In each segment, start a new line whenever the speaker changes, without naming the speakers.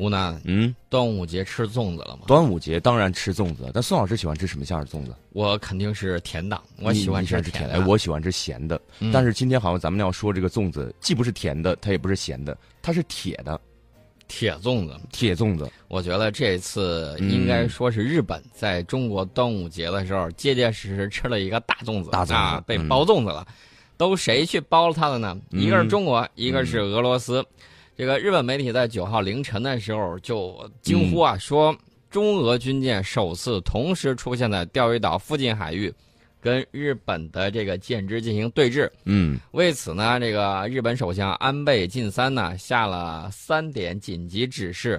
吴楠，
嗯，
端午节吃粽子了吗？
端午节当然吃粽子，但宋老师喜欢吃什么馅儿的粽子？
我肯定是甜的，我喜欢
你吃的，
甜的。
哎，我喜欢吃咸的。
嗯
但是今天好像咱们要说这个粽子，既不是甜的，它也不是咸的，它是铁的
铁粽子，
铁粽子。
我觉得这次应该说是日本在中国端午节的时候，结结实实吃了一个大粽子，
大粽子
啊，被
嗯
包粽子了。都谁去包了它的呢？
嗯
一个是中国，一个是俄罗斯。这个日本媒体在九号凌晨的时候就惊呼啊，说中俄军舰首次同时出现在钓鱼岛附近海域，跟日本的这个舰只进行对峙。
嗯
为此呢，这个日本首相安倍晋三呢下了三点紧急指示，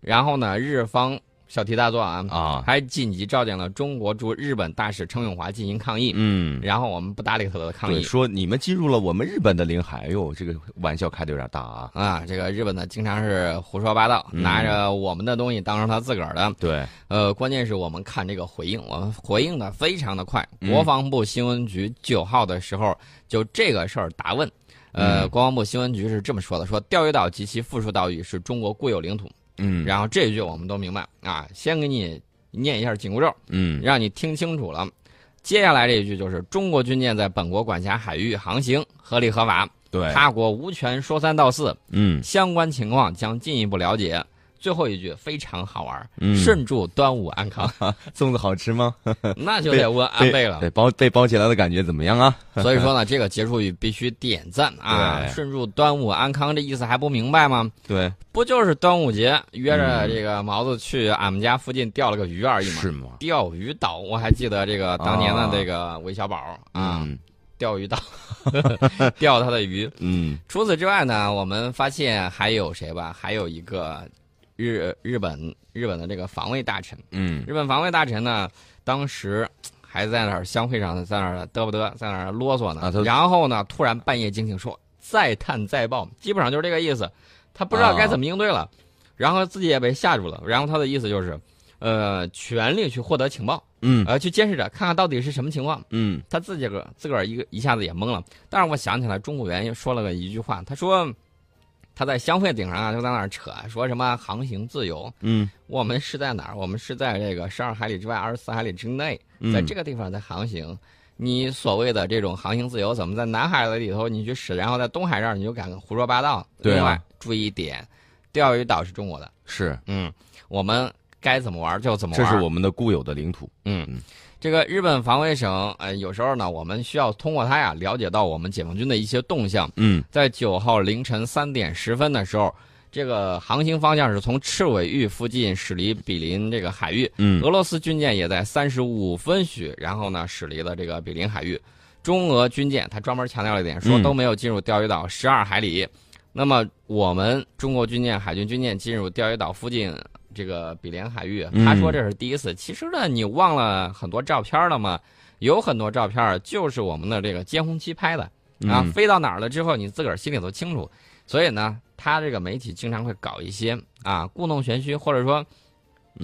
然后呢，日方小题大做啊，
啊，
还紧急召见了中国驻日本大使程永华进行抗议，
嗯，
然后我们不搭理他的抗，议。
说你们进入了我们日本的领海，哎呦，这个玩笑开的有点大啊。
啊，这个日本呢，经常是胡说八道，
嗯
拿着我们的东西当成他自个儿的。
对，
呃，关键是我们看这个回应，我们回应的非常的快。
嗯
国防部新闻局九号的时候就这个事儿答问，呃，
嗯
国防部新闻局是这么说的：说钓鱼岛及其附属岛屿是中国固有领土。
嗯，
然后这一句我们都明白啊，先给你念一下紧箍咒，
嗯
让你听清楚了。接下来这一句就是中国军舰在本国管辖海域航行合理合法，
对，
他国无权说三道四，
嗯
相关情况将进一步了解。最后一句非常好玩，
嗯
顺祝端午安康，
粽子好吃吗？
那就得问安倍了
对，。包被包起来的感觉怎么样啊？
所以说呢，这个结束语必须点赞啊！顺祝端午安康，这意思还不明白吗？
对，
不就是端午节约着
嗯
这个毛子去俺们家附近钓了个鱼而已吗？
是吗？
钓鱼岛，我还记得这个当年的
啊
这个韦小宝啊，
嗯
钓鱼岛钓他的鱼。
嗯
除此之外呢，我们发现还有谁吧？还有一个日日本日本的这个防卫大臣，
嗯
日本防卫大臣呢，当时还在那儿相会上在那儿嘚不嘚，在那儿啰嗦呢。
啊
然后呢，突然半夜惊醒说再探再报，基本上就是这个意思。他不知道该怎么应对了，然后自己也被吓住了。然后他的意思就是，呃，全力去获得情报，
嗯
呃，去监视着，看看到底是什么情况。
嗯
他自己个自个儿一个一下子也懵了。但是我想起来，中国元说了个一句话，他说他在香会顶上啊，就在那儿扯，说什么航行自由。
嗯
我们是在哪儿？我们是在这个十二海里之外，二十四海里之内，
嗯，
在这个地方在航行。你所谓的这种航行自由，怎么在南海里头你去使，然后在东海这儿你就敢胡说八道？
对啊
另外注意一点，钓鱼岛是中国的，
是，
嗯，我们该怎么玩就怎么玩。
这是我们的固有的领土。
嗯
嗯，
这个日本防卫省，呃，有时候呢，我们需要通过它呀，了解到我们解放军的一些动向。
嗯
在九号凌晨三点十分的时候，这个航行方向是从赤尾域附近驶离比邻这个海域，
嗯
俄罗斯军舰也在三十五分许，然后呢驶离了这个比邻海域。中俄军舰，他专门强调了一点，说
嗯
都没有进入钓鱼岛十二海里。那么我们中国军舰、海军军舰进入钓鱼岛附近这个比邻海域，
嗯
他说这是第一次。其实呢，你忘了很多照片了吗？有很多照片就是我们的这个监控器拍的啊，
嗯
飞到哪儿了之后，你自个儿心里头清楚。所以呢，他这个媒体经常会搞一些啊故弄玄虚，或者说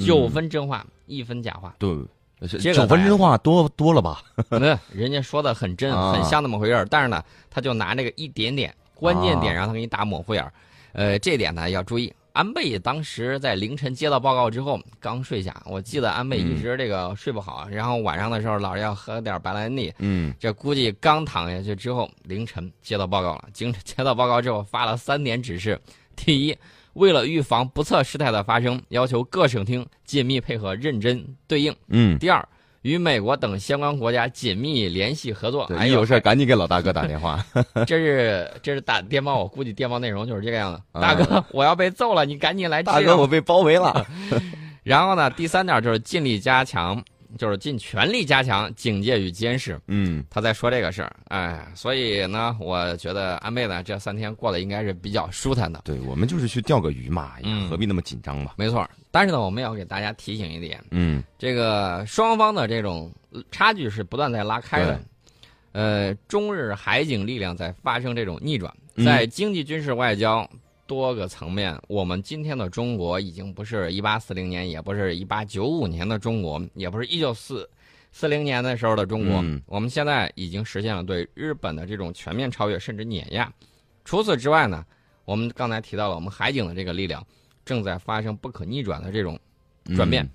九分真话、一分假话。
对，
这个
九分真话多多了吧？
那人家说的很真，
啊
很像那么回事儿，但是呢，他就拿这个一点点关键点，
啊
让他给你打模糊眼儿。呃，这点呢要注意。安倍当时在凌晨接到报告之后，刚睡下。我记得安倍一直这个睡不好，然后晚上的时候老是要喝点白兰地。
嗯
这估计刚躺下去之后，凌晨接到报告了。经 接到报告之后，发了三点指示：第一，为了预防不测事态的发生，要求各省厅紧密配合，认真对应；
嗯，
第二，与美国等相关国家紧密联系合作。哎，有
事赶紧给老大哥打电话。
这是这是打电报，我估计电报内容就是这个样子。
啊
大哥，我要被揍了，你赶紧来
大哥，我被包围了。
然后呢，第三点就是尽力加强，就是尽全力加强警戒与监视。
嗯
他在说这个事儿，哎，所以呢，我觉得安倍呢这三天过得应该是比较舒坦的，
对，我们就是去钓个鱼嘛，哎呀
嗯
何必那么紧张嘛？
没错。但是呢，我们要给大家提醒一点，
嗯
这个双方的这种差距是不断在拉开的。呃，中日海警力量在发生这种逆转，
嗯
在经济、军事、外交多个层面，我们今天的中国已经不是一八四零年，也不是一八九五年的中国，也不是一九四四零年的时候的中国。
嗯
我们现在已经实现了对日本的这种全面超越，甚至碾压。除此之外呢，我们刚才提到了我们海警的这个力量，正在发生不可逆转的这种转变。
嗯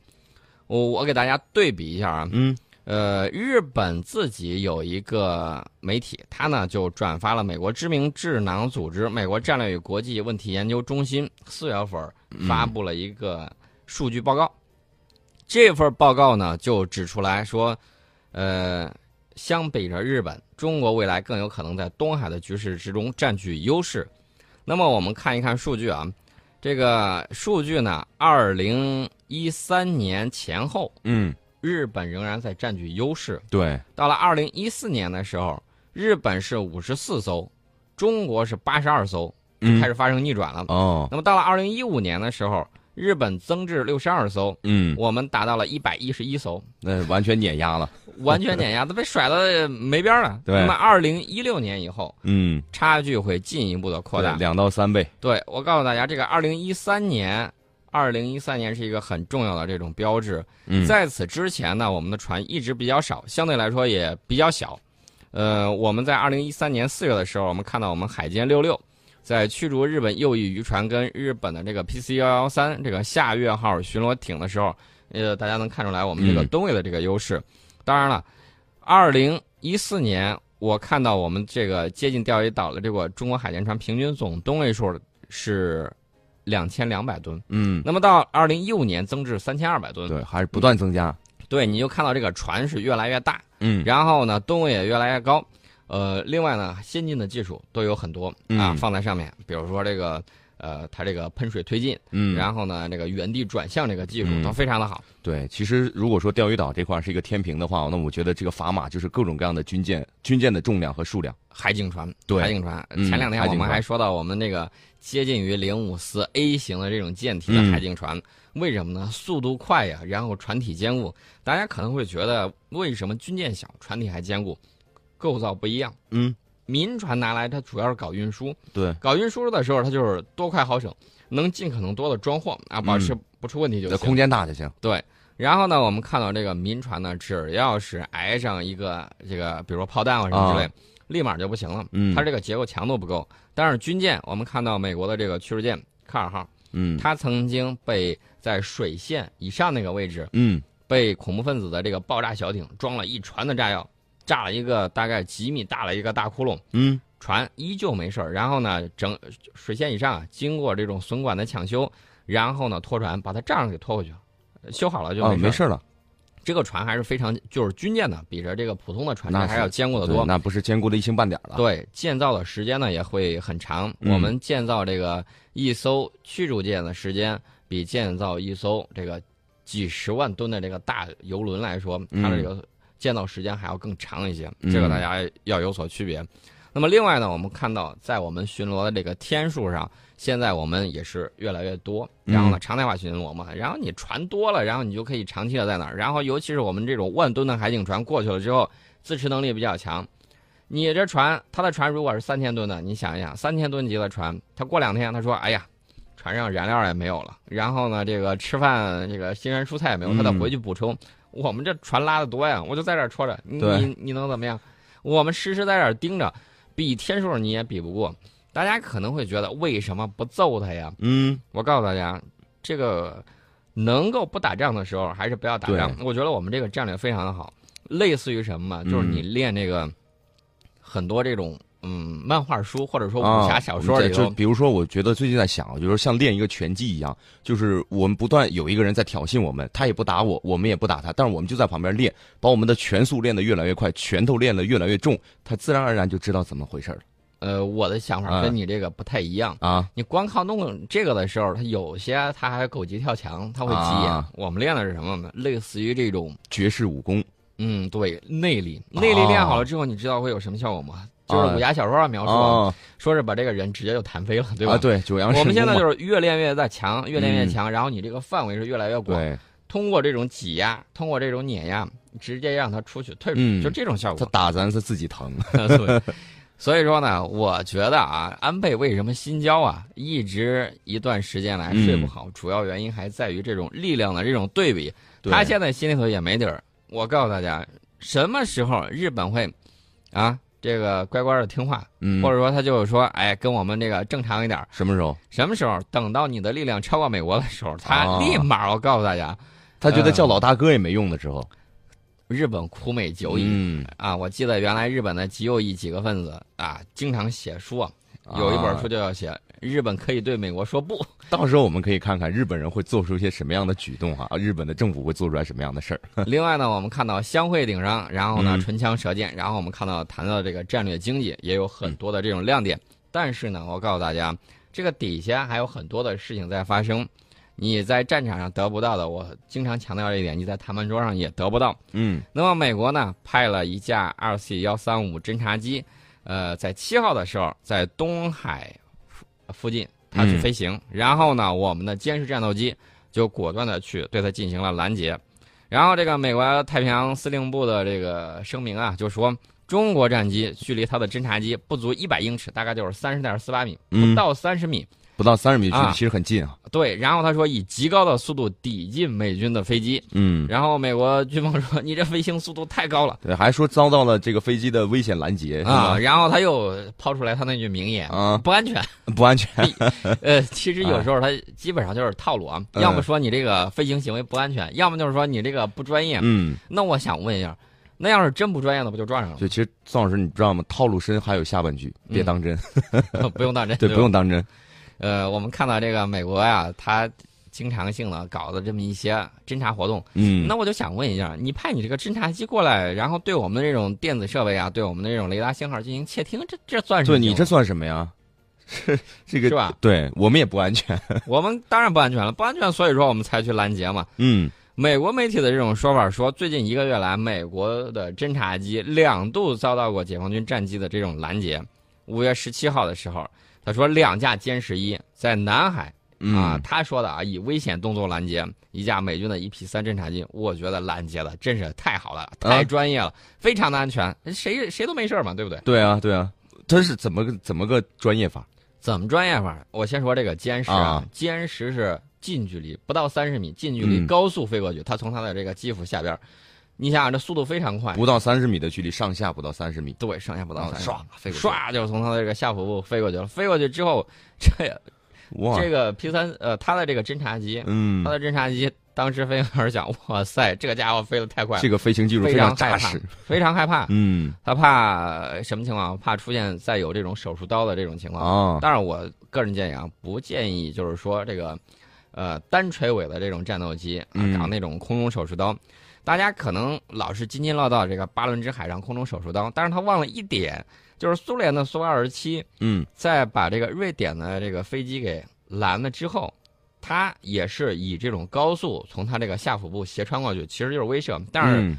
我我给大家对比一下啊，
嗯
呃，日本自己有一个媒体，它呢就转发了美国知名智囊组织美国战略与国际问题研究中心四月份发布了一个数据报告。这份报告呢就指出来说，呃，相比着日本，中国未来更有可能在东海的局势之中占据优势。那么我们看一看数据啊，这个数据呢，二零一三年前后，
嗯，
日本仍然在占据优势。
对，
到了二零一四年的时候，日本是五十四艘，中国是八十二艘，开始发生逆转了。
哦，
那么到了二零一五年的时候，日本增至六十二艘，
嗯，
我们达到了一百一十一艘，
那完全碾压了。
完全碾压，都被甩的没边了。
对
那么二零一六年以后，
嗯，
差距会进一步的扩大。
两到三倍。
对我告诉大家，这个二零一三年，二零一三年是一个很重要的这种标志。
嗯，
在此之前呢，我们的船一直比较少，相对来说也比较小。呃，我们在二零一三年四月的时候，我们看到我们海监六六在驱逐日本右翼渔船跟日本的这个 PC 幺幺三这个下月号巡逻艇的时候，呃，大家能看出来我们这个
嗯
吨位的这个优势。当然了，二零一四年我看到我们这个接近钓鱼岛的这个中国海监船平均总吨位数是两千两百吨，
嗯，
那么到二零一五年增至三千二百吨。
对，还是不断增加。
对，你就看到这个船是越来越大，
嗯，
然后呢，吨位也越来越高。呃，另外呢，先进的技术都有很多啊，
嗯
放在上面，比如说这个呃，它这个喷水推进，
嗯，
然后呢，这个原地转向这个技术
嗯
都非常的好。
对，其实如果说钓鱼岛这块是一个天平的话，那我觉得这个砝码就是各种各样的军舰，军舰的重量和数量。
海警船，
对
海警船。
嗯
前两天我们还说到我们那个接近于零五四 A 型的这种舰体的
嗯
海警船，为什么呢？速度快呀，然后船体坚固。大家可能会觉得，为什么军舰小，船体还坚固？构造不一样。
嗯，
民船拿来它主要是搞运输，
对，
搞运输的时候它就是多快好省，能尽可能多的装货啊，保持不出问题就行。
这空间大就行。
对，然后呢，我们看到这个民船呢，只要是挨上一个这个，比如说炮弹啊什么之类，立马就不行了。
嗯
它这个结构强度不够。但是军舰，我们看到美国的这个驱逐舰卡尔号，
嗯，
它曾经被在水线以上那个位置
嗯，
被恐怖分子的这个爆炸小艇装了一船的炸药，炸了一个大概几米大的一个大窟窿。
嗯，
船依旧没事儿，然后呢，整水线以上啊，经过这种损管的抢修，然后呢拖船把它账给拖回去了，修好了就
哦，
没事儿。
没事了。
这个船还是非常，就是军舰呢，比着这个普通的船还要坚固的多。
对那不是坚固的一星半点了。
对，建造的时间呢也会很长。
嗯
我们建造这个一艘驱逐舰的时间，比建造一艘这个几十万吨的这个大游轮来说，它的这个建造时间还要更长一些。
嗯
这个大家要有所区别。那么另外呢，我们看到在我们巡逻的这个天数上，现在我们也是越来越多。然后呢，常态化巡逻嘛，然后你船多了，然后你就可以长期的在那儿。然后尤其是我们这种万吨的海警船过去了之后，自持能力比较强。你这船，他的船如果是三千吨的，你想一想，三千吨级的船，他过两天他说，哎呀，船上燃料也没有了，然后呢，这个吃饭这个新鲜蔬菜也没有，他得
嗯
回去补充。我们这船拉的多呀，我就在这戳着，你你你能怎么样？我们时时在这盯着，比天数你也比不过。大家可能会觉得为什么不揍他呀？
嗯，
我告诉大家，这个能够不打仗的时候，还是不要打仗。我觉得我们这个战略非常的好，类似于什么嘛，就是你练这个很多这种嗯漫画书或者说武侠小说里头，
啊就比如说，我觉得最近在想，就是像练一个拳击一样，就是我们不断有一个人在挑衅我们，他也不打我，我们也不打他，但是我们就在旁边练，把我们的拳速练得越来越快，拳头练得越来越重，他自然而然就知道怎么回事了
呃，我的想法
啊
跟你这个不太一样。
啊。
你光靠弄这个的时候，他有些他还狗急跳墙，他会急眼。
啊
我们练的是什么呢？类似于这种，
绝世武功，
嗯，对，内力，内力练好了之后，你知道会有什么效果吗？就是武侠小说上描述，
啊
说是把这个人直接就弹飞了，对吧？
啊，对，九阳神
我们现在就是越练越在强，越练越强，然后你这个范围是越来越广。
对，
通过这种挤压，通过这种碾压，直接让他出去退出，
嗯
就这种效果他。
打咱是自己疼。
对所以说呢，我觉得啊，安倍为什么心焦啊，一直一段时间来睡不好，主要原因还在于这种力量的这种对比。
对
他现在心里头也没底儿。我告诉大家，什么时候日本会啊这个乖乖的听话，
嗯，
或者说他就是说，哎，跟我们这个正常一点。
什么时候？
什么时候？等到你的力量超过美国的时候，他
哦
立马，我告诉大家，
他觉得叫老大哥也没用的时候，
日本苦美久矣、
嗯，
啊！我记得原来日本的极右翼几个分子啊，经常写书啊，有一本书
啊
就要写日本可以对美国说不。
到时候我们可以看看日本人会做出一些什么样的举动哈、啊，日本的政府会做出来什么样的事儿。
另外呢，我们看到相会顶上，然后呢
嗯
唇枪舌剑，然后我们看到谈到这个战略经济也有很多的这种亮点。但是呢，我告诉大家，这个底下还有很多的事情在发生，你在战场上得不到的，我经常强调这一点，你在谈判桌上也得不到。
嗯
那么美国呢派了一架二 C 幺三五侦察机，呃，在七号的时候在东海附附近它去
嗯
飞行，然后呢，我们的歼十战斗机就果断的去对它进行了拦截。然后这个美国太平洋司令部的这个声明啊，就说中国战机距离它的侦察机不足一百英尺，大概就是三十点四八米，不
嗯，
到三十米。
不到三十米距离
啊
其实很近啊。
对，然后他说以极高的速度抵近美军的飞机，
嗯，
然后美国军方说你这飞行速度太高了。
对，还说遭到了这个飞机的危险拦截
啊，然后他又抛出来他那句名言，
啊，
不安全。
不安全。
呃，其实有时候他基本上就是套路啊，
嗯
要么说你这个飞行行为不安全，要么就是说你这个不专业。
嗯，
那我想问一下，那要是真不专业，的不就撞上了
就其实宋老师，你知道吗？套路深还有下半句，别
嗯
当真。
吗？不用当真。
对，不用当真。
呃，我们看到这个美国呀，他经常性的搞的这么一些侦察活动，
嗯，
那我就想问一下，你派你这个侦察机过来，然后对我们的这种电子设备啊，对我们的这种雷达信号进行窃听，这这算什么？
对你这算什么呀？是这个
是吧？
对我们也不安全。
我们当然不安全了，不安全，所以说我们才去拦截嘛。
嗯
美国媒体的这种说法说，最近一个月来，美国的侦察机两度遭到过解放军战机的这种拦截。五月十七号的时候，他说两架歼十一在南海
嗯
啊，他说的啊，以危险动作拦截一架美军的 EP 三侦察机，我觉得拦截的真是太好了，太专业了，非常的安全，谁谁都没事嘛，对不对？
对啊对啊，他是怎么个怎么个专业法？
怎么专业法？我先说这个歼十啊
啊，
歼十是近距离不到三十米，近距离
嗯
高速飞过去，它从它的这个机腹下边儿，你想想这速度非常快，
不到三十米的距离，上下不到三十米，
对，上下不到
啊
三十米，
唰飞过去
唰就从他的这个下腹部飞过去了。飞过去之后，这
哇，
这个 P 三呃，它的这个侦察机，
嗯
它，的侦察机当时飞行员想，哇塞，这个家伙飞得太快了，
这个飞行技术
非
常扎实。
非常害怕。
嗯
他怕什么情况？怕出现再有这种手术刀的这种情况。
啊，
当然，我个人建议啊，不建议就是说这个，呃，单垂尾的这种战斗机啊，
嗯
搞那种空中手术刀。大家可能老是津津乐道这个巴伦支海上空中手术刀，但是他忘了一点，就是苏联的苏二十七
嗯。
在把这个瑞典的这个飞机给拦了之后，他也是以这种高速从他这个下腹部斜穿过去，其实就是威慑。但是，
嗯。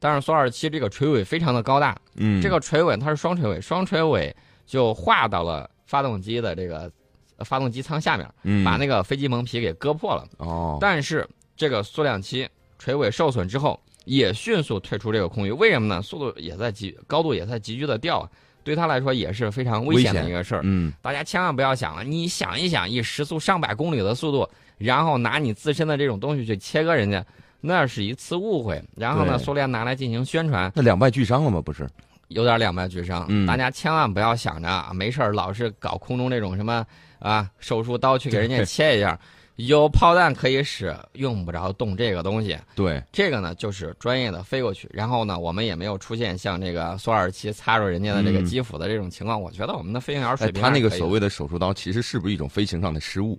但是苏二十七这个垂尾非常的高大，
嗯，
这个垂尾它是双垂尾，双垂尾就划到了发动机的这个呃发动机舱下面，
嗯。
把那个飞机蒙皮给割破了。
哦，
但是这个苏两七垂尾受损之后，也迅速退出这个空域，为什么呢？速度也在急，高度也在急剧的掉，对他来说也是非常危险的一个事儿。
嗯
大家千万不要想了，你想一想，以时速上百公里的速度，然后拿你自身的这种东西去切割人家，那是一次误会。然后呢，苏联拿来进行宣传，
那两败俱伤了吗？不是，
有点两败俱伤。
嗯
大家千万不要想着啊，没事儿老是搞空中这种什么啊手术刀去给人家切一下，有炮弹可以使，用不着动这个东西。
对，
这个呢，就是专业的飞过去，然后呢，我们也没有出现像这个苏二七擦着人家的这个
嗯
机腹的这种情况。我觉得我们的飞行员水
哎，
平
他那个所谓的手术刀，其实是不是一种飞行上的失误？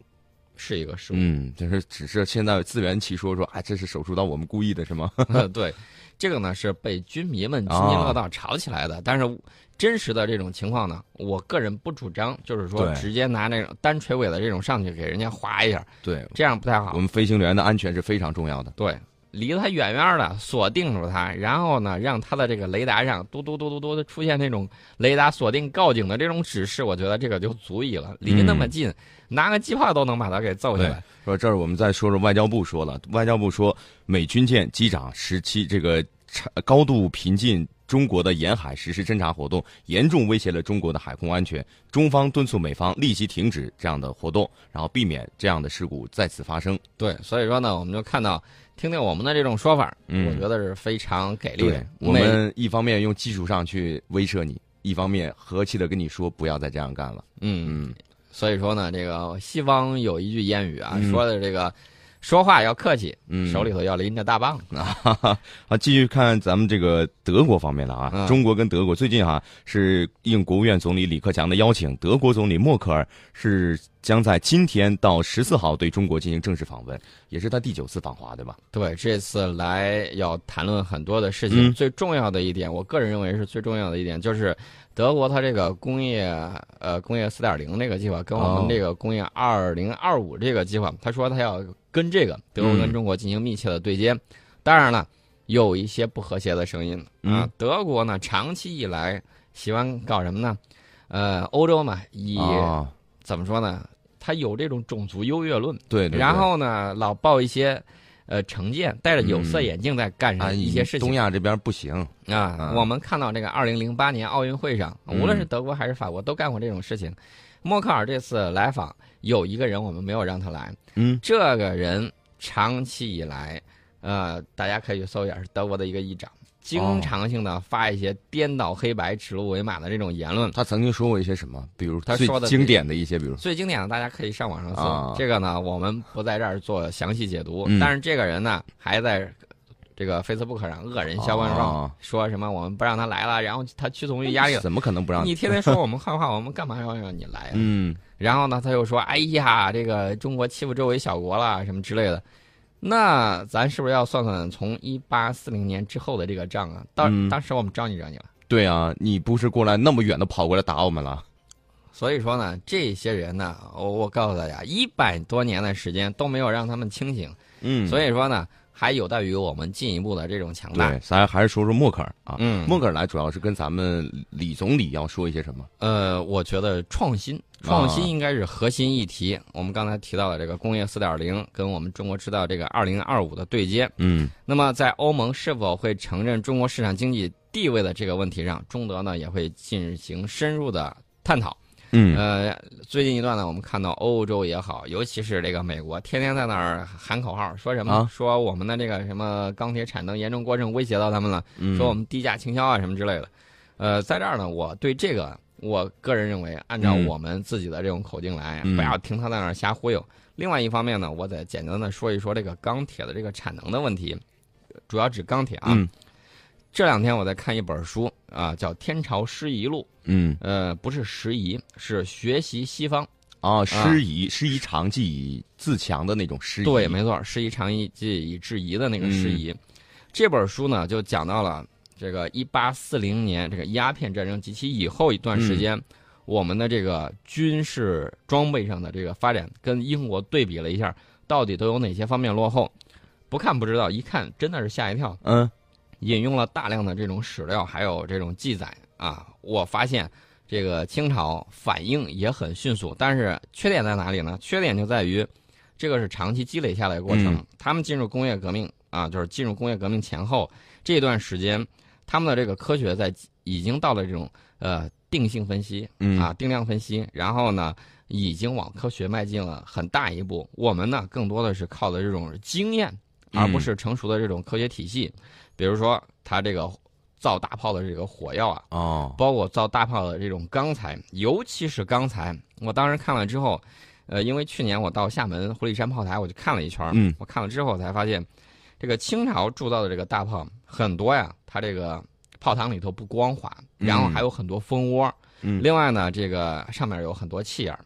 是一个失误。
嗯，就是只是现在自圆其说说，哎，这是手术刀，我们故意的是吗？
对，这个呢是被军迷们津津乐道吵起来的，但是真实的这种情况呢，我个人不主张，就是说直接拿那种单垂尾的这种上去给人家划一下，
对，
这样不太好
我。们飞行员的安全是非常重要的。
对，离他远远的锁定住他，然后呢，让他的这个雷达上嘟嘟嘟嘟嘟的出现那种雷达锁定告警的这种指示，我觉得这个就足以了。离那么近，拿个机炮都能把他给揍下来。
说这儿我们再说说外交部说了，外交部说美军舰机长十七这个长高度频近中国的沿海实施侦察活动，严重威胁了中国的海空安全。中方敦促美方立即停止这样的活动，然后避免这样的事故再次发生。
对，所以说呢，我们就看到，听听我们的这种说法，
嗯
我觉得是非常给力的。
我们一方面用技术上去威慑你，一方面和气的跟你说不要再这样干了。
嗯，
嗯
所以说呢，这个西方有一句谚语啊，
嗯
说的这个说话要客气，
嗯，
手里头要拎着大棒。
好，继续看咱们这个德国方面的啊，
嗯
中国跟德国最近哈、是应国务院总理李克强的邀请，德国总理默克尔是将在今天到十四号对中国进行正式访问，也是他第九次访华，对吧？
对，这次来要谈论很多的事情，
嗯
最重要的一点，我个人认为是最重要的一点，就是德国它这个工业呃工业四点零这个计划，跟我
哦
们这个工业二零二五这个计划，他说他要跟这个德国跟
嗯
中国进行密切的对接。当然了，有一些不和谐的声音啊
嗯。
德国呢，长期以来喜欢搞什么呢？呃，欧洲嘛，以、
啊，
怎么说呢？他有这种种族优越论。
对对对
然后呢，老报一些呃成见，戴着有色
嗯
眼镜在干一些事情
东亚这边不行，
啊
啊。
我们看到这个二零零八年奥运会上，
嗯
无论是德国还是法国，都干过这种事情。默克尔这次来访，有一个人我们没有让他来，
嗯
这个人长期以来，呃，大家可以搜一下，是德国的一个议长，经常性的发一些颠倒黑白、指鹿为马的这种言论。
他曾经说过一些什么？比如最
他说的
经典的一些，比如
最经典的，大家可以上网上搜。
啊
这个呢，我们不在这儿做详细解读。
嗯
但是这个人呢，还在这个 Facebook 上恶人消万状，
啊
说什么我们不让他来了，然后他屈从于压力了。
怎么可能不让
你天天说我们坏话，我们干嘛要让你来啊？
嗯
然后呢，他又说：“哎呀，这个中国欺负周围小国了，什么之类的。”那咱是不是要算算从一八四零年之后的这个账啊？当、
嗯
当时我们招你惹你了。
对啊，你不是过来那么远的跑过来打我们了？
所以说呢，这些人呢，我我告诉大家，一百多年的时间都没有让他们清醒。
嗯
所以说呢，还有待于我们进一步的这种强大。
对，咱还是说说默克尔啊。
嗯，
默克尔来主要是跟咱们李总理要说一些什么？
呃，我觉得创新，创新应该是核心议题。我们刚才提到的这个工业四点零，跟我们中国制造这个二零二五的对接。
嗯
那么，在欧盟是否会承认中国市场经济地位的这个问题上，中德呢也会进行深入的探讨。
嗯
呃，最近一段呢，我们看到欧洲也好，尤其是这个美国，天天在那儿喊口号，说什么？
啊
说我们的这个什么钢铁产能严重过剩，威胁到他们了。
嗯，
说我们低价倾销啊什么之类的。呃，在这儿呢，我对这个，我个人认为，按照
嗯
我们自己的这种口径来，
嗯
不要听他在那儿瞎忽悠。另外一方面呢，我再简单的说一说这个钢铁的这个产能的问题，主要指钢铁啊。
嗯
这两天我在看一本书啊，叫《天朝师夷录》，
嗯
呃，不是失宜，是学习西方。
啊，师夷师夷长技以自强的那种师夷。
对，没错，师夷长技以制夷的那个师夷。
嗯
这本书呢，就讲到了这个一八四零年这个鸦片战争及其以后一段时间，
嗯
我们的这个军事装备上的这个发展，跟英国对比了一下，到底都有哪些方面落后？不看不知道，一看真的是吓一跳。
嗯
引用了大量的这种史料，还有这种记载啊，我发现这个清朝反应也很迅速，但是缺点在哪里呢？缺点就在于这个是长期积累下来的过程。
嗯
他们进入工业革命啊，就是进入工业革命前后这段时间，他们的这个科学在已经到了这种呃定性分析
嗯
啊定量分析，然后呢已经往科学迈进了很大一步。我们呢更多的是靠的这种经验，而不是成熟的这种科学体系。比如说，它这个造大炮的这个火药啊，
哦
包括造大炮的这种钢材，尤其是钢材，我当时看了之后，呃，因为去年我到厦门狐狸山炮台，我就看了一圈，
嗯
我看了之后才发现，这个清朝铸造的这个大炮很多呀，它这个炮膛里头不光滑，然后还有很多蜂窝，
嗯。
另外呢，这个上面有很多气眼儿。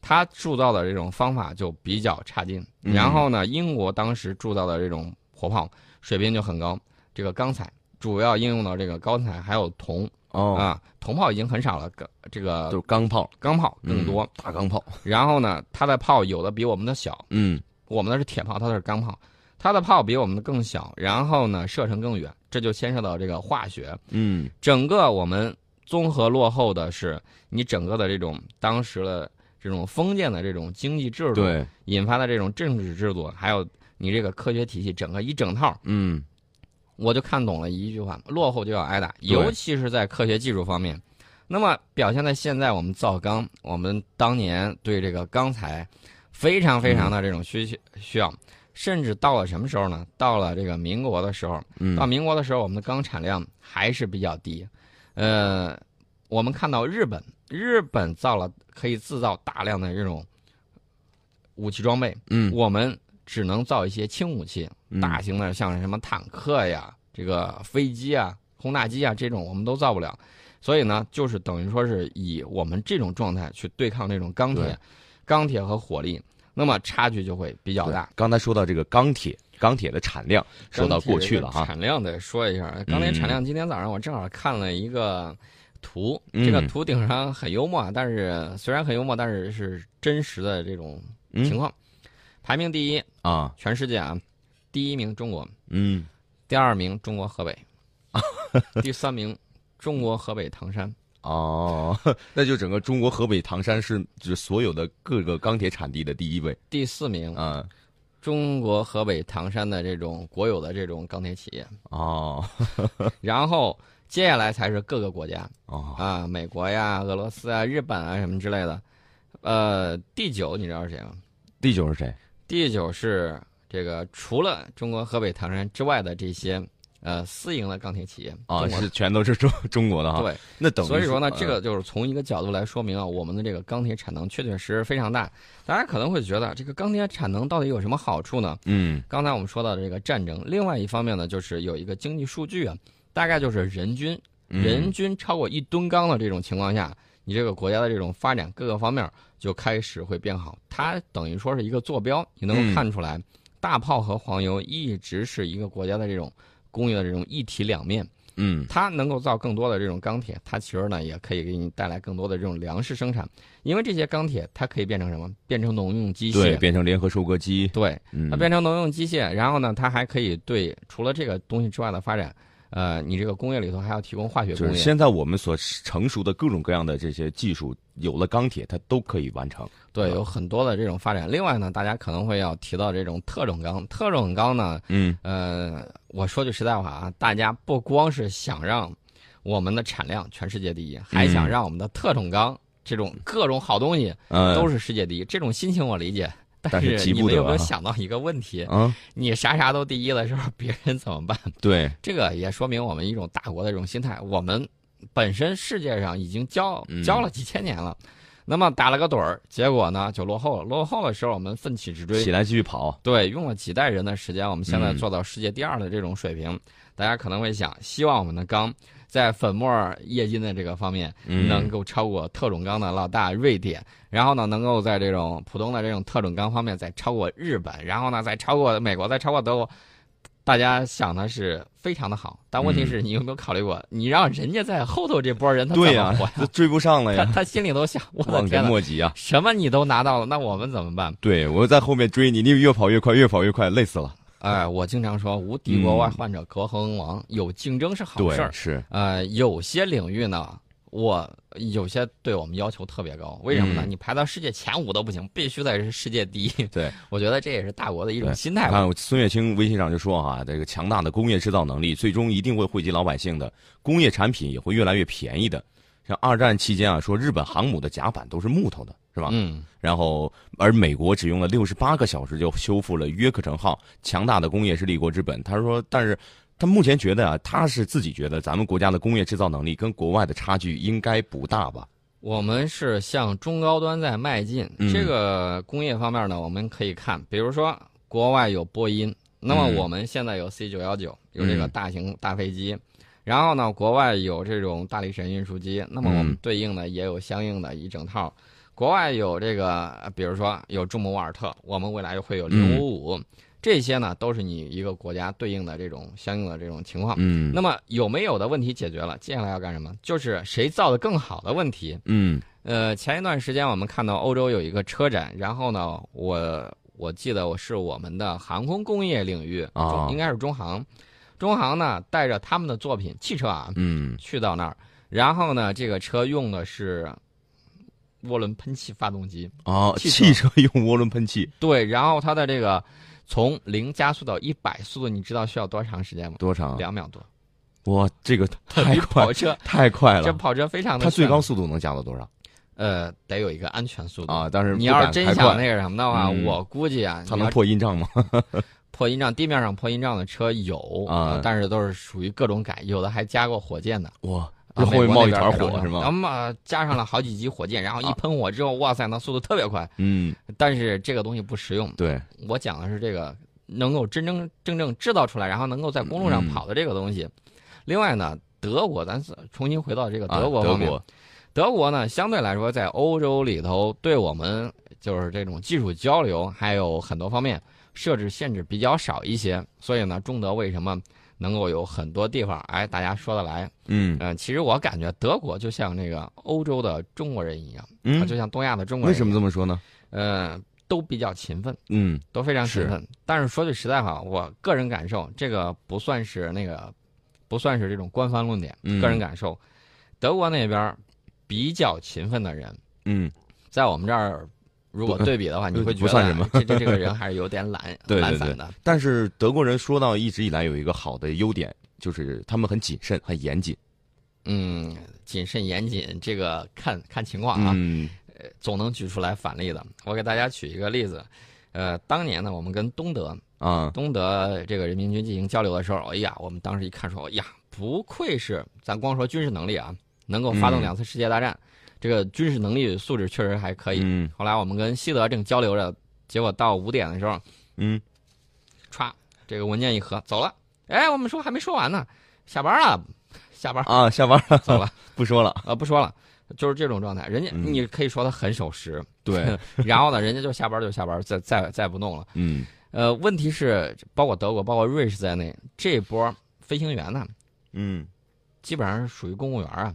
它铸造的这种方法就比较差劲，
嗯。
然后呢，英国当时铸造的这种火炮水平就很高，这个钢材主要应用到这个钢材，还有铜。
哦，
啊，铜炮已经很少了，钢这个
就是钢炮。
钢炮更多。
嗯大钢炮。
然后呢，它的炮有的比我们的小，
嗯。
我们的是铁炮，它的是钢炮，它的炮比我们的更小，然后呢射程更远，这就牵涉到这个化学。
嗯。
整个我们综合落后的是你整个的这种当时的这种封建的这种经济制度，
对，
引发的这种政治制度，还有你这个科学体系，整个一整套，
嗯。
我就看懂了一句话：落后就要挨打，尤其是在科学技术方面。那么表现在现在，我们造钢，我们当年对这个钢材非常非常的这种需求需要，甚至到了什么时候呢？到了这个民国的时候，到
嗯
民国的时候，我们的钢产量还是比较低。呃，我们看到日本，日本造了可以制造大量的这种武器装备，
嗯，
我们只能造一些轻武器，
嗯。
大型的像什么坦克呀、这个飞机啊、轰炸机啊这种我们都造不了，所以呢，就是等于说是以我们这种状态去对抗这种钢铁、钢铁和火力，那么差距就会比较大。
刚才说到这个钢铁，钢铁的产量说到过去了哈，
产量得说一下，钢铁产量今天早上我正好看了一个图，
嗯。
这个图顶上很幽默，但是虽然很幽默，但是是真实的这种情
嗯
况。排名第一，
啊，
全世界啊，第一名中国，
嗯，
第二名中国河北，第三名中国河北唐山。
哦，那就整个中国河北唐山是就是所有的各个钢铁产地的第一位
第四名，
啊，
中国河北唐山的这种国有的这种钢铁企业，
哦
然后接下来才是各个国家
哦，
啊，美国呀、俄罗斯啊、日本啊什么之类的。呃，第九你知道是谁吗？
第九是谁？
第九是这个除了中国河北唐山之外的这些呃私营的钢铁企业
啊，是全都是中中国的哈。
对，
那等于
所以说呢，这个就是从一个角度来说明啊，我们的这个钢铁产能确确实实非常大。大家可能会觉得这个钢铁产能到底有什么好处呢？
嗯
刚才我们说到的这个战争，另外一方面呢，就是有一个经济数据啊，大概就是人均
嗯
人均超过一吨钢的这种情况下，你这个国家的这种发展各个方面就开始会变好。它等于说是一个坐标，你能
嗯
够看出来，大炮和黄油一直是一个国家的这种工业的这种一体两面。
嗯
它能够造更多的这种钢铁，它其实呢也可以给你带来更多的这种粮食生产，因为这些钢铁它可以变成什么？变成农用机
对，
械。
变成联合收割机，
对，
嗯
它变成农用机械，然后呢，它还可以对除了这个东西之外的发展，呃，你这个工业里头还要提供化学
就是
工业。
现在我们所成熟的各种各样的这些技术，有了钢铁，它都可以完成。
对，有很多的这种发展。另外呢，大家可能会要提到这种特种钢。特种钢呢，
嗯
呃，我说句实在话啊，大家不光是想让我们的产量全世界第一，还想让我们的特种钢这种各种好东西
呃，
都是世界第一。这种心情我理解，
但是
你们有没有想到一个问题？
嗯，
你啥啥都第一的时候，别人怎么办？
对，
这个也说明我们一种大国的这种心态。我们本身世界上已经教
嗯
教了几千年了，那么打了个盹儿，结果呢就落后了。落后的时候，我们奋起直追
起，来继续跑。
对，用了几代人的时间，我们现在
嗯
做到世界第二的这种水平。大家可能会想，希望我们的钢在粉末液晶的这个方面
嗯
能够超过特种钢的老大瑞典，然后呢，能够在这种普通的这种特种钢方面再超过日本，然后呢，再超过美国，再超过德国。大家想的是非常的好，但问题是你有没有考虑过，你让人家在后头这波人他怎么
对呀
活呀？
这追不上了呀，
他他心里都想，我的天，
莫及啊！
什么你都拿到了，那我们怎么办？
对我在后面追你，你越跑越快，越跑越快，累死了。
哎，我经常说，无敌国外患者隔横亡，有竞争是好事儿。
是，
呃，有些领域呢，我有些对我们要求特别高，为什么呢？
嗯
你排到世界前五都不行，必须得是世界第一。
对，
我觉得这也是大国的一种心态吧。
看孙跃清微信上就说啊、这个强大的工业制造能力，最终一定会惠及老百姓的，工业产品也会越来越便宜的。像二战期间啊，说日本航母的甲板都是木头的，是吧？
嗯，
然后，而美国只用了六十八个小时就修复了约克城号，强大的工业是立国之本。他说，但是他目前觉得啊，他是自己觉得咱们国家的工业制造能力跟国外的差距应该不大吧？
我们是向中高端在迈进。
嗯
这个工业方面呢，我们可以看，比如说国外有波音，那么
嗯
我们现在有 C 九幺九，有这个
嗯
大型大飞机。然后呢，国外有这种大力神运输机，那么我们
嗯
对应的也有相应的一整套。国外有这个，呃比如说有朱姆沃尔特，我们未来会有零五五，这些呢都是你一个国家对应的这种相应的这种情况。
嗯。
那么有没有的问题解决了，接下来要干什么？就是谁造的更好的问题。
嗯。
呃，前一段时间我们看到欧洲有一个车展，然后呢，我我记得我是我们的航空工业领域，
啊。
应该是中航，中航呢带着他们的作品汽车啊
嗯。
去到那儿，然后呢，这个车用的是涡轮喷气发动机，
哦，
汽车
用涡轮喷气
对，然后它的这个从零加速到一百速度，你知道需要多长时间吗？
多长？
两秒多，
哇，这个太
比
快
跑车
太快了！
这跑车非常的
它最高速度能加到多少
呃得有一个安全速度。
啊？但是
你要是真想那个什么的话，
嗯
我估计啊，
它能破音障吗？
破音障，地面上破音障的车有
啊
呃但是都是属于各种改，有的还加过火箭的。
哇，
啊
后面
美国那边
冒一团火是吗？
然后嘛，加上了好几级火箭，然后一
啊
喷火之后，哇塞，那速度特别快。
嗯，
但是这个东西不实用，
对，
我讲的是这个能够真真正正制造出来，然后能够在公路上
嗯。
跑的这个东西。另外呢，德国，咱是重新回到这个
啊
德国方面，
德国，
德国呢相对来说在欧洲里头对我们就是这种技术交流还有很多方面设置限制比较少一些，所以呢，中德为什么能够有很多地方哎大家说得来？
嗯
嗯、其实我感觉德国就像那个欧洲的中国人一样，啊
嗯，
就像东亚的中国人，
为什么这么说呢？
呃，都比较勤奋。
嗯
都非常勤
是
奋。但是说句实在话，我个人感受，这个不算是那个，不算是这种官方论点。
嗯
个人感受，德国那边比较勤奋的人，
嗯，
在我们这儿如果对比的话，你会觉得这这这个人还是有点懒
对对
懒散的。
但是德国人说到一直以来有一个好的优点，就是他们很谨慎、很严谨。
嗯，谨慎严谨，这个看看情况啊，
嗯。
总能举出来反例的。我给大家举一个例子，呃，当年呢，我们跟东德
啊，
东德这个人民军进行交流的时候，哎呀，我们当时一看说，哎呀，不愧是咱光说军事能力啊，能够发动
嗯。
两次世界大战，这个军事能力素质确实还可以。
嗯
后来我们跟西德正交流着，结果到五点的时候，
嗯
歘，这个文件一合，走了。哎，我们说还没说完呢，下班了，下班
啊，下班了，
走了，
不说了。
呃，不说了。就是这种状态，人家
嗯
你可以说他很守时，
对，
然后呢，人家就下班就下班，再再再不弄了。
嗯
呃，问题是，包括德国、包括瑞士在内，这波飞行员呢，
嗯
基本上是属于公务员啊，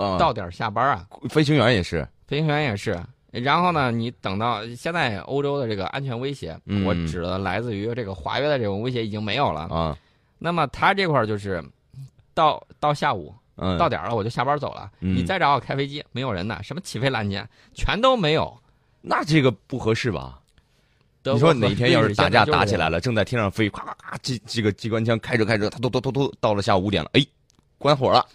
啊，
到点儿下班啊，
飞行员也是，
飞行员也是。然后呢，你等到现在欧洲的这个安全威胁，
嗯
我指的来自于这个华约的这种威胁已经没有了。
啊，
那么他这块儿就是到到下午
嗯，
到点儿了，我就下班走了。
嗯
你再找我开飞机，没有人呢，什么起飞拦截全都没有。
那这个不合适吧？你说哪天要是打架打起来
了，
正在天上飞，咵咵咵，机这个机关枪开着开着，他突突突突，到了下午五点了，哎，关火了，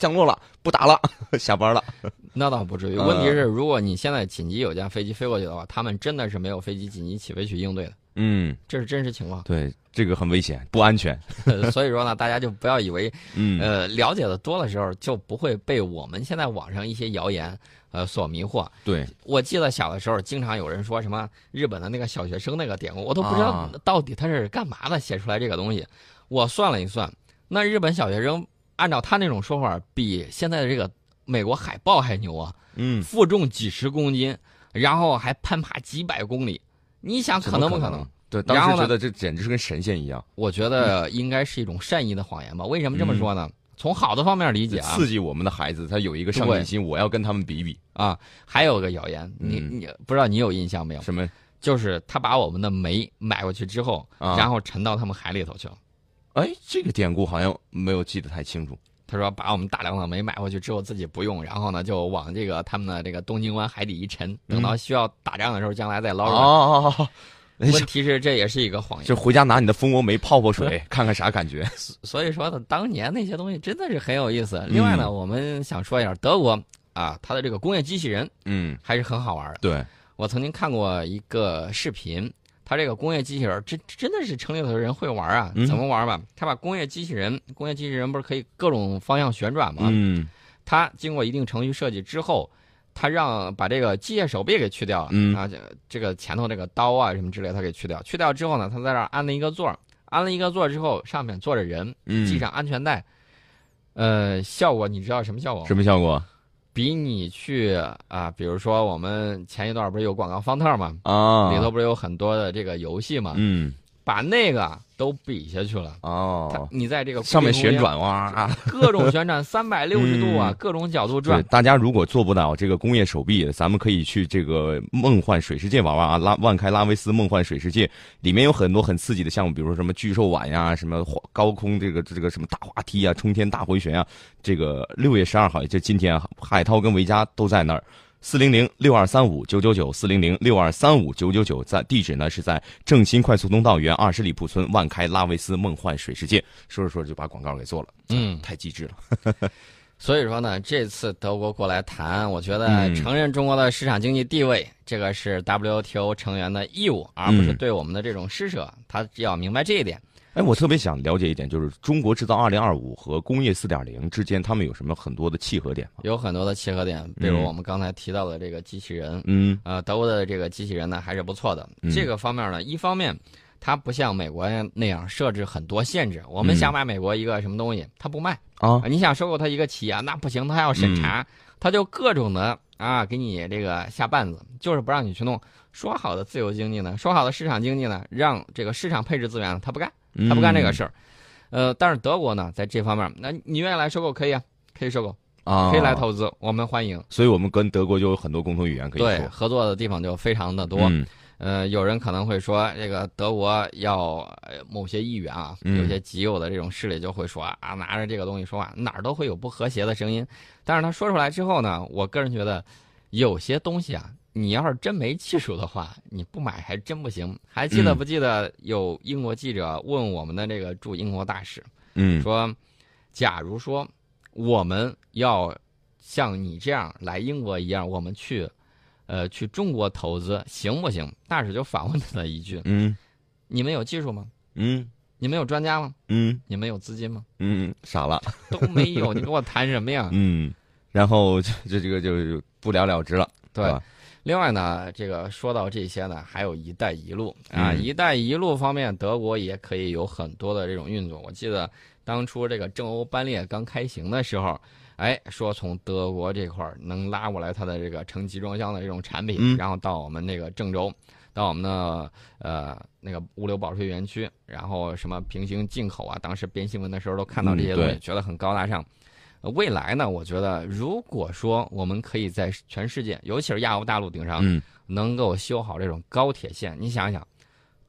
降落了，不打了，下班了。
那倒不至于。
嗯
问题是，如果你现在紧急有架飞机飞过去的话，他们真的是没有飞机紧急起飞去应对的，
嗯，
这是真实情况。
对，这个很危险，不安全。
呃所以说呢，大家就不要以为
嗯
呃，了解的多的时候，就不会被我们现在网上一些谣言呃所迷惑。
对，
我记得小的时候，经常有人说什么日本的那个小学生那个典故，我都不知道
啊
到底他是干嘛的，写出来这个东西。我算了一算，那日本小学生按照他那种说法，比现在的这个美国海豹还牛啊，
嗯，
负重几十公斤，然后还攀爬几百公里。你想可能不可能？？
对，当时觉得这简直是跟神仙一样，
我觉得应该是一种善意的谎言吧。为什么这么说呢？从好的方面理解啊，
刺激我们的孩子，他有一个上进心，我要跟他们比比。
啊，还有个谣言，你
嗯
你不知道你有印象没有？
什么
就是他把我们的煤买过去之后，
啊？
然后沉到他们海里头去了。
哎，这个典故好像没有记得太清楚。
他说把我们大量的煤买回去之后自己不用，然后呢就往这个他们的这个东京湾海底一沉，等到需要打仗的时候，将来再捞出来。
哦哦哦，
问题是这也是一个谎言。
就回家拿你的蜂窝煤泡泡水，看看啥感觉。
所以说呢，当年那些东西真的是很有意思。另外呢，
嗯
我们想说一下德国啊，它的这个工业机器人
嗯，
还是很好玩的。
对，
我曾经看过一个视频，它这个工业机器人真真的是城里头的人会玩啊？
嗯
怎么玩吧？他把工业机器人，工业机器人不是可以各种方向旋转吗？
嗯
他经过一定程序设计之后，他让把这个机械手臂给去掉了，
嗯
啊，这这个前头这个刀啊什么之类，他给去掉。去掉之后呢，他在这儿安了一个座儿，安了一个座儿之后，上面坐着人，
嗯，
系上安全带。呃，效果你知道什么效果？
什么效果
比你去啊，比如说我们前一段不是有广告方特吗？
啊？
里头不是有很多的这个游戏嘛，
嗯
把那个都比下去了。
哦，
你在这个
上面旋转哇啊。
各种旋转三百六十度啊，
嗯
各种角度
对
转，。
大家如果做不到这个工业手臂，咱们可以去这个梦幻水世界玩玩啊，拉万开拉维斯梦幻水世界里面有很多很刺激的项目，比如说什么巨兽碗呀，什么高空这个这个什么大滑梯啊，冲天大回旋啊。这个六月十二号，也就今天啊，海涛跟维嘉都在那儿。四零零六二三五九九九，四零零六二三五九九九，在地址呢是在正新快速通道园二十里铺村万开拉维斯梦幻水世界。说着说着就把广告给做了，
嗯
太机智了。
所以说呢，这次德国过来谈，我觉得
嗯
承认中国的市场经济地位，这个是 WTO 成员的义务，而不是
嗯
对我们的这种施舍。他要明白这一点。
哎，我特别想了解一点，就是中国制造二零二五和工业四点零之间，他们有什么很多的契合点吗？
有很多的契合点，比如
嗯
我们刚才提到的这个机器人，
嗯
呃，德国的这个机器人呢还是不错的。
嗯
这个方面呢，一方面它不像美国那样设置很多限制，我们
嗯
想买美国一个什么东西，它不卖。
啊
啊，你想收购它一个企业，那不行，它要审
嗯
查，它就各种的啊给你这个下绊子，就是不让你去弄。说好的自由经济呢，说好的市场经济呢，让这个市场配置资源呢，他不干，他不干这个事儿。呃，但是德国呢，在这方面，那你愿意来收购可以啊，可以收购，
啊，
可以来投资，我们欢迎。
所以我们跟德国就有很多共同语言可以
对，
说。
合作的地方就非常的多。
嗯
呃，有人可能会说，这个德国要呃某些议员啊，
嗯
有些极右的这种势力就会说啊，拿着这个东西说话，哪儿都会有不和谐的声音。但是他说出来之后呢，我个人觉得，有些东西啊，你要是真没技术的话，你不买还真不行。还记得
嗯
不记得有英国记者问我们的这个驻英国大使
嗯
说，假如说我们要像你这样来英国一样，我们去。呃，去中国投资行不行？大使就反问他了一句：“
嗯
你们有技术吗？
嗯
你们有专家吗？
嗯
你们有资金吗？
嗯，傻了。
都没有，你跟我谈什么呀？
嗯，然后这这这个就不了了之了。
对
是吧
另外呢，这个说到这些呢，还有一带一路啊，
嗯
一带一路方面，德国也可以有很多的这种运作。我记得当初这个正欧班列刚开行的时候，哎，说从德国这块儿能拉过来它的这个成集装箱的这种产品，
嗯
然后到我们那个郑州，到我们的呃那个物流保税园区，然后什么平行进口啊，当时编新闻的时候都看到这些东西，
嗯
觉得很高大上。呃未来呢，我觉得如果说我们可以在全世界，尤其是亚欧大陆顶上，
嗯
能够修好这种高铁线，你想想，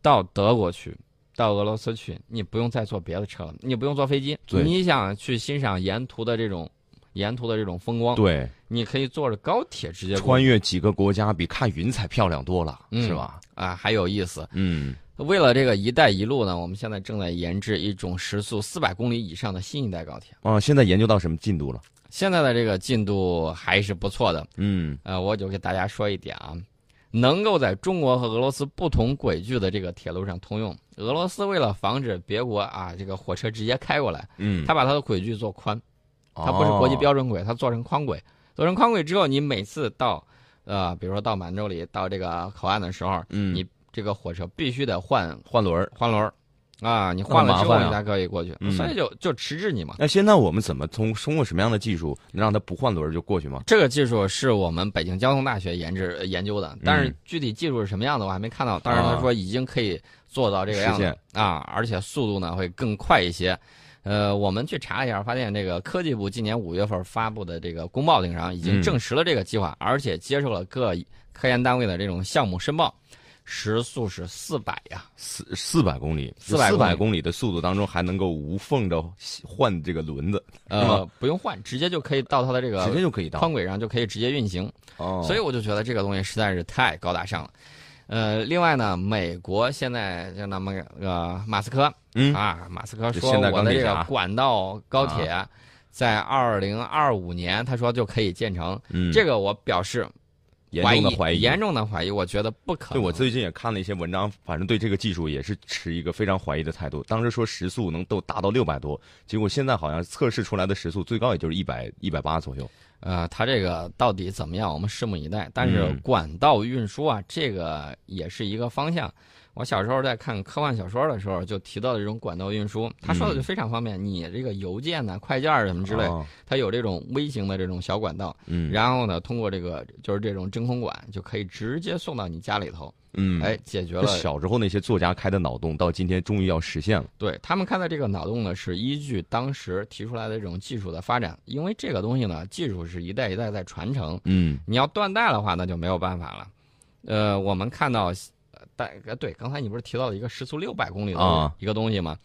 到德国去，到俄罗斯去，你不用再坐别的车了，你不用坐飞机，你想去欣赏沿途的这种沿途的这种风光，
对，
你可以坐着高铁直接
穿越几个国家比看云彩漂亮多了，
嗯
是吧？
啊，还有意思。
嗯
为了这个“一带一路”呢，我们现在正在研制一种时速四百公里以上的新一代高铁。
啊，现在研究到什么进度了？
现在的这个进度还是不错的，
嗯
呃，我就给大家说一点啊，能够在中国和俄罗斯不同轨距的这个铁路上通用。俄罗斯为了防止别国啊这个火车直接开过来，
嗯，
他把它的轨距做宽，它不是国际标准轨，它做成宽轨。做成宽轨之后，你每次到呃，比如说到满洲里到这个口岸的时候，
嗯，
你这个火车必须得换
换轮儿。
换轮儿啊，你换了之后你才可以过去，
嗯
所以就就迟滞你嘛。
那现在我们怎么通通过什么样的技术能让它不换轮儿就过去吗？
这个技术是我们北京交通大学研制呃研究的，但是
嗯
具体技术是什么样的我还没看到。但是他说已经可以做到这个样子啊，而且速度呢会更快一些。呃，我们去查了一下，发现这个科技部今年五月份发布的这个公报顶上已经
嗯
证实了这个计划，而且接受了各科研单位的这种项目申报，时速是四百呀。
四四百公里，四百公里的速度当中还能够无缝的换这个轮子，是
呃，不用换，直接就可以到它的这个
直接就可以到。
宽轨上就可以直接运行。
哦，
所以我就觉得这个东西实在是太高大上了。呃，另外呢，美国现在就那么个马斯克
嗯
啊，马斯克说我的这个管道高铁在二零二五年，他说就可以建成。
嗯，
这个我表示
严重的怀疑，
严重的怀疑，我觉得不可能。
对我最近也看了一些文章，反正对这个技术也是持一个非常怀疑的态度。当时说时速能都达到六百多，结果现在好像测试出来的时速最高也就是一百一百八左右。
呃，它这个到底怎么样，我们拭目以待。但是
嗯
管道运输啊，这个也是一个方向。我小时候在看科幻小说的时候，就提到这种管道运输，他说的就非常方便。你这个邮件呢、快件儿什么之类，
哦
它有这种微型的这种小管道，
嗯，
然后呢，通过这个就是这种真空管，就可以直接送到你家里头，
嗯，
哎，解决了。
小时候那些作家开的脑洞，到今天终于要实现了。
对他们开的这个脑洞呢，是依据当时提出来的这种技术的发展，因为这个东西呢，技术是一代一代在传承，
嗯
你要断代的话，那就没有办法了。呃，我们看到，呃大呃对，刚才你不是提到了一个时速六百公里的
啊
一个东西吗？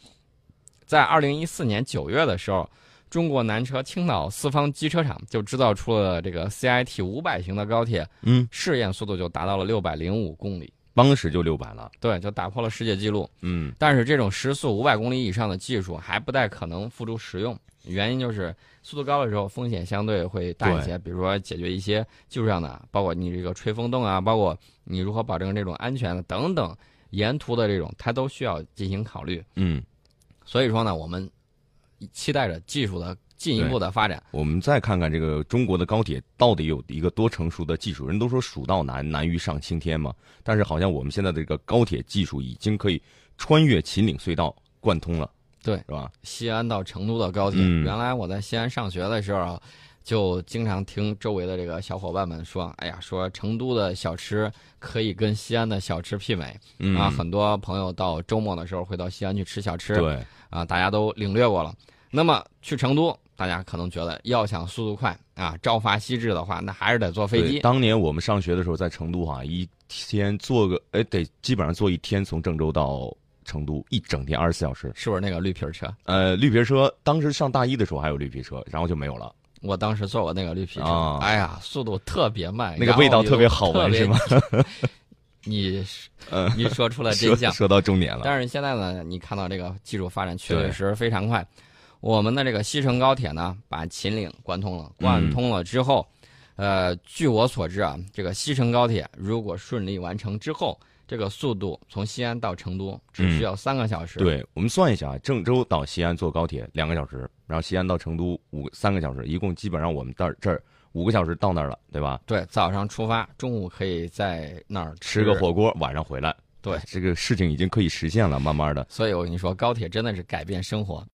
在二零一四年九月的时候，中国南车青岛四方机车厂就制造出了这个 CIT 五百型的高铁，
嗯，
试验速度就达到了六百零五公里。
当时就六百了。
对，就打破了世界纪录。
嗯
但是这种时速五百公里以上的技术还不太可能付诸实用，原因就是速度高的时候风险相对会大一些，比如说解决一些技术上的，包括你这个吹风洞啊，包括你如何保证这种安全的等等，沿途的这种它都需要进行考虑。
嗯，
所以说呢，我们期待着技术的进一步的发展。
我们再看看这个中国的高铁到底有一个多成熟的技术。人都说蜀道难，难于上青天嘛。但是好像我们现在的这个高铁技术已经可以穿越秦岭隧道贯通了，
对，
是吧？
西安到成都的高铁，
嗯
原来我在西安上学的时候啊，就经常听周围的这个小伙伴们说，哎呀，说成都的小吃可以跟西安的小吃媲美、
嗯
啊。很多朋友到周末的时候会到西安去吃小吃，
对，
啊，大家都领略过了。那么去成都，大家可能觉得要想速度快啊，朝发夕至的话，那还是得坐飞机。
当年我们上学的时候，在成都哈、一天坐个哎得基本上坐一天，从郑州到成都一整天二十四小时。
是不是那个绿皮车？
呃，绿皮车当时上大一的时候还有绿皮车，然后就没有了。
我当时坐我那个绿皮车，
啊
哎呀，速度特别慢，
那个味道特别好闻是吗？
你
嗯，
你说出了真相。
说说到重点了。
但是现在呢，你看到这个技术发展确实非常快。我们的这个西成高铁呢，把秦岭贯通了，
嗯
贯通了之后，呃，据我所知啊，这个西成高铁如果顺利完成之后，这个速度从西安到成都只需要三个小时。，
嗯对我们算一下啊，郑州到西安坐高铁两个小时，然后西安到成都五三个小时，一共基本上我们到这儿五个小时到那儿了，对吧？
对，早上出发，中午可以在那儿
吃个火锅，晚上回来。
对
这个事情已经可以实现了，慢慢的。
所以我跟你说，高铁真的是改变生活。